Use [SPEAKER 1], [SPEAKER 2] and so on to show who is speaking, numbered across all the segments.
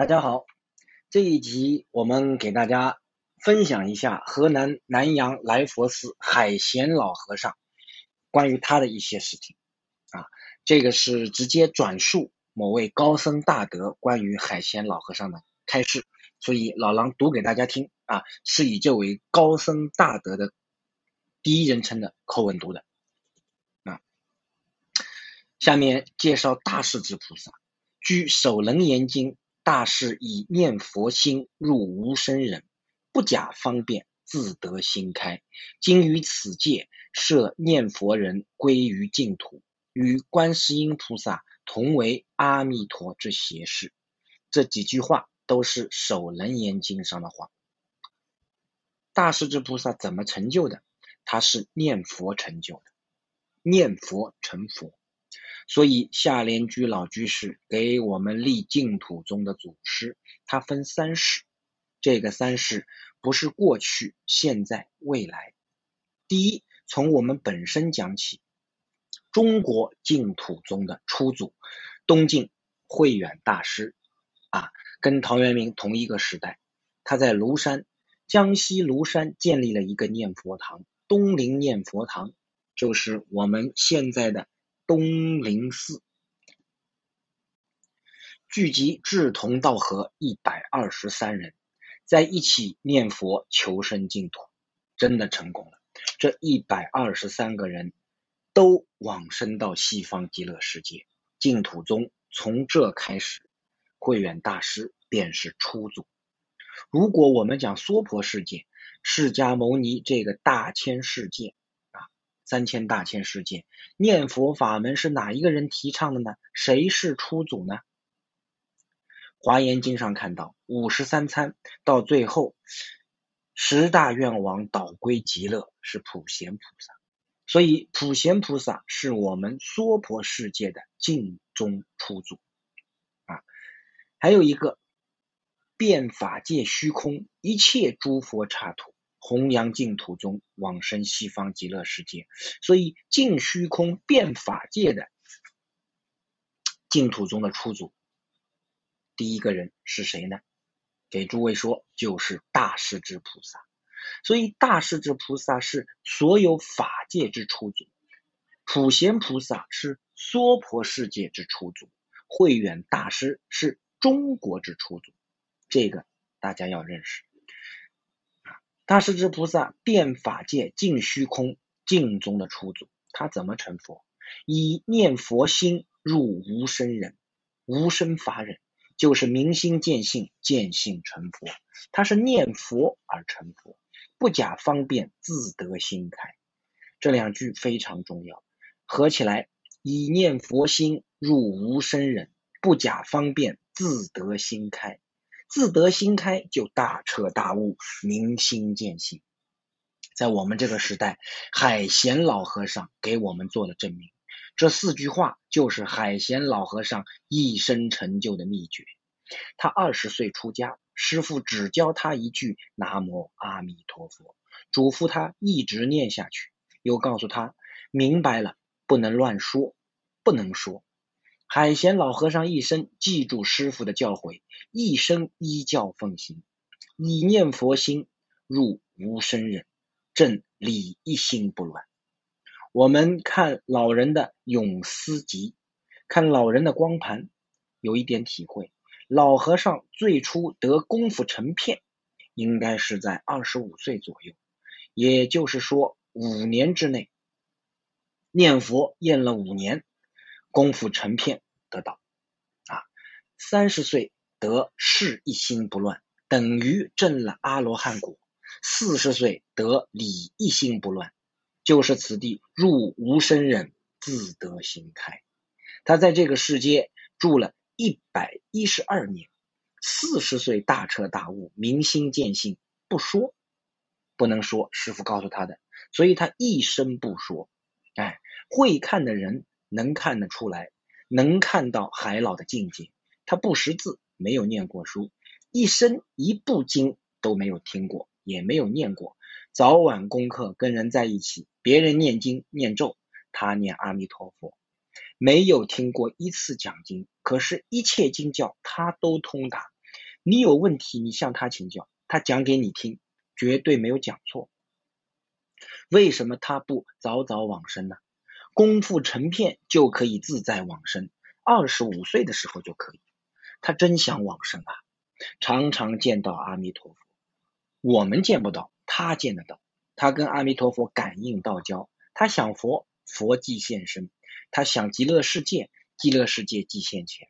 [SPEAKER 1] 大家好，这一集我们给大家分享一下河南南阳来佛寺海贤老和尚关于他的一些事情啊。这个是直接转述某位高僧大德关于海贤老和尚的开示，所以老狼读给大家听啊，是以这位高僧大德的第一人称的口吻读的啊。下面介绍大势至菩萨，据《首楞严经》。大士以念佛心入无生忍，不假方便，自得心开。今于此界设念佛人归于净土，与观世音菩萨同为阿弥陀之胁侍。这几句话都是《首楞严经》上的话。大势至菩萨怎么成就的？他是念佛成就的，念佛成佛。所以下联居老居士给我们立净土宗的祖师，他分三世，这个三世不是过去、现在、未来。第一，从我们本身讲起，中国净土宗的初祖东晋慧远大师啊，跟陶渊明同一个时代，他在庐山，江西庐山建立了一个念佛堂，东林念佛堂，就是我们现在的。东林寺聚集志同道合一百二十三人，在一起念佛求生净土，真的成功了。这一百二十三个人都往生到西方极乐世界，净土宗从这开始，慧远大师便是初祖。如果我们讲娑婆世界，释迦牟尼这个大千世界。三千大千世界念佛法门是哪一个人提倡的呢？谁是初祖呢？华严经上看到五十三参到最后十大愿王导归极乐是普贤菩萨，所以普贤菩萨是我们娑婆世界的净中初祖啊。还有一个变法界虚空一切诸佛刹土。弘扬净土中往生西方极乐世界，所以净虚空变法界的净土中的初祖，第一个人是谁呢？给诸位说，就是大势至菩萨。所以大势至菩萨是所有法界之初祖，普贤菩萨是娑婆世界之初祖，慧远大师是中国之初祖。这个大家要认识。大势至菩萨变法界尽虚空净中的初祖，他怎么成佛？以念佛心入无生忍，无生法忍就是明心见性，见性成佛。他是念佛而成佛，不假方便，自得心开。这两句非常重要，合起来：以念佛心入无生忍，不假方便，自得心开。自得心开，就大彻大悟，明心见性。在我们这个时代，海贤老和尚给我们做了证明。这四句话就是海贤老和尚一生成就的秘诀。他二十岁出家，师傅只教他一句“南无阿弥陀佛”，嘱咐他一直念下去，又告诉他明白了不能乱说，不能说。海贤老和尚一生记住师傅的教诲，一生依教奉行，以念佛心入无生忍，正理一心不乱。我们看老人的永思集，看老人的光盘，有一点体会。老和尚最初得功夫成片，应该是在二十五岁左右，也就是说五年之内，念佛念了五年。功夫成片得到啊，三十岁得事一心不乱，等于证了阿罗汉果；四十岁得理一心不乱，就是此地入无生忍，自得心开。他在这个世界住了一百一十二年，四十岁大彻大悟，明心见性，不说，不能说，师傅告诉他的，所以他一生不说。哎，会看的人。能看得出来，能看到海老的境界。他不识字，没有念过书，一生一部经都没有听过，也没有念过。早晚功课跟人在一起，别人念经念咒，他念阿弥陀佛。没有听过一次讲经，可是，一切经教他都通达。你有问题，你向他请教，他讲给你听，绝对没有讲错。为什么他不早早往生呢？功夫成片就可以自在往生，二十五岁的时候就可以。他真想往生啊，常常见到阿弥陀佛。我们见不到，他见得到。他跟阿弥陀佛感应道交，他想佛，佛即现身；他想极乐世界，极乐世界即现前。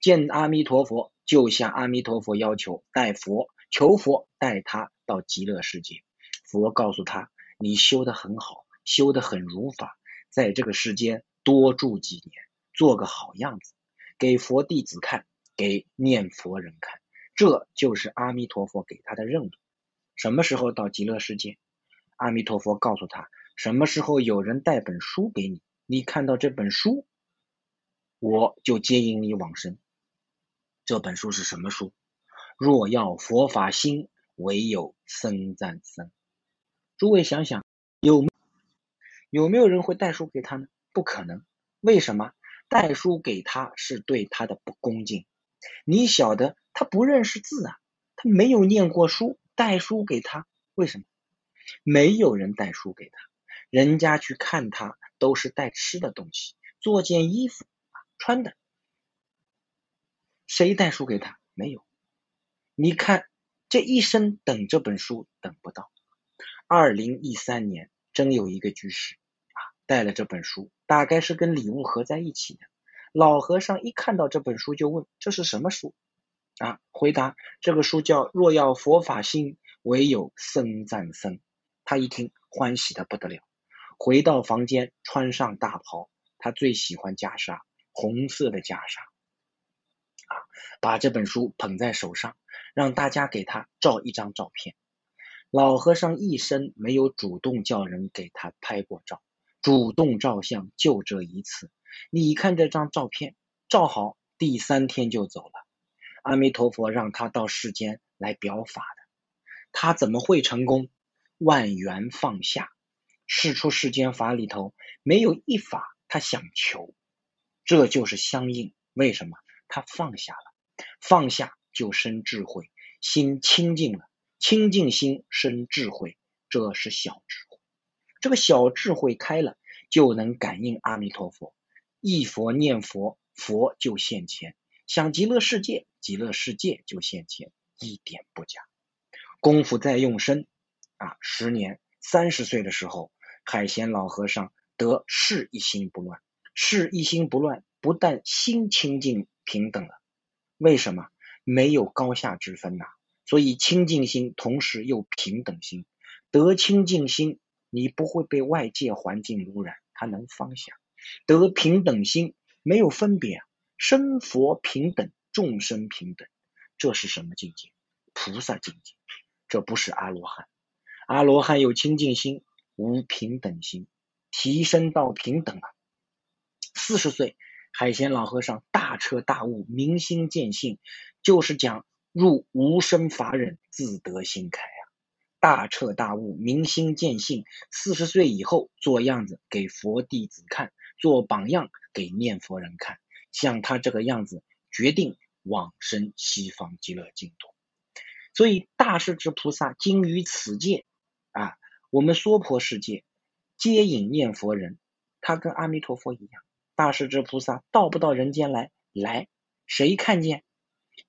[SPEAKER 1] 见阿弥陀佛，就向阿弥陀佛要求带佛，求佛带他到极乐世界。佛告诉他：“你修得很好，修得很如法，在这个世间多住几年，做个好样子，给佛弟子看，给念佛人看。这就是阿弥陀佛给他的任务。什么时候到极乐世界？阿弥陀佛告诉他：什么时候有人带本书给你，你看到这本书，我就接引你往生。”这本书是什么书？若要佛法兴，唯有僧赞僧。诸位想想，有有没有人会带书给他呢？不可能。为什么？带书给他是对他的不恭敬。你晓得，他不认识字啊，他没有念过书，带书给他，为什么？没有人带书给他，人家去看他都是带吃的东西，做件衣服穿的。谁带书给他？没有。你看，这一生等这本书等不到。二零一三年，真有一个居士，带了这本书，大概是跟礼物合在一起的。老和尚一看到这本书，就问：“这是什么书？”啊，回答：“这个书叫‘若要佛法兴，唯有僧赞僧’。”他一听，欢喜的不得了，回到房间，穿上大袍，他最喜欢袈裟，红色的袈裟。啊把这本书捧在手上，让大家给他照一张照片。老和尚一生没有主动叫人给他拍过照，主动照相就这一次。你看这张照片，照好第三天就走了。阿弥陀佛让他到世间来表法的，他怎么会成功？万缘放下，事出世间法里头没有一法他想求，这就是相应。为什么？他放下了。放下就生智慧，心清净了，清净心生智慧，这是小智慧。这个小智慧开了，就能感应阿弥陀佛，一佛念佛，佛就现前；想极乐世界，极乐世界就现前，一点不假。功夫再用深啊，十年三十岁的时候，海贤老和尚得事一心不乱，事一心不乱，不但心清净平等了。为什么没有高下之分呐？所以清净心同时又平等心，得清净心，你不会被外界环境污染，它能放下；得平等心，没有分别，生佛平等，众生平等，这是什么境界？菩萨境界，这不是阿罗汉。阿罗汉有清净心，无平等心，提升到平等了。四十岁。海贤老和尚大彻大悟，明心见性，就是讲入无生法忍，自得心开！大彻大悟，明心见性，四十岁以后做样子给佛弟子看，做榜样给念佛人看，像他这个样子，决定往生西方极乐净土。所以大势至菩萨精于此界啊，我们娑婆世界接引念佛人，他跟阿弥陀佛一样。大势至菩萨到不到人间来？来，谁看见？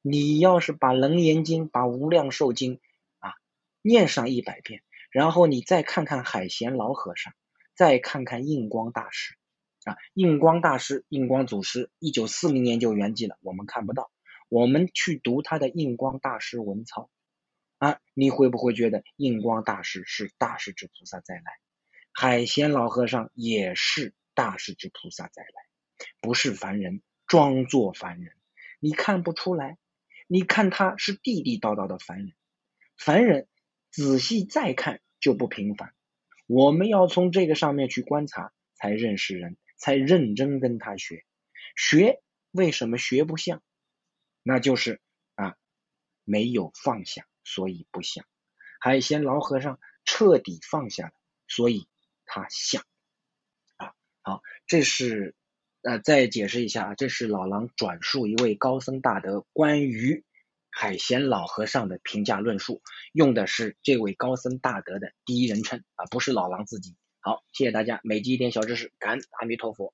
[SPEAKER 1] 你要是把《楞严经》、把《无量寿经》念上一百遍，然后你再看看海贤老和尚，再看看印光大师啊，印光大师、印光祖师，一九四零年就圆寂了，我们看不到。我们去读他的印光大师文操啊，你会不会觉得印光大师是大势至菩萨再来？海贤老和尚也是。大势至菩萨再来，不是凡人，装作凡人，你看不出来。你看他是地地道道的凡人，凡人仔细再看就不平凡。我们要从这个上面去观察，才认识人，才认真跟他学。学为什么学不像？那就是啊，没有放下，所以不像。海鲜老和尚彻底放下了，所以他像。啊好，这是呃，再解释一下啊，这是老狼转述一位高僧大德关于海贤老和尚的评价论述，用的是这位高僧大德的第一人称啊，不是老狼自己。好，谢谢大家，每集一点小知识，感恩阿弥陀佛。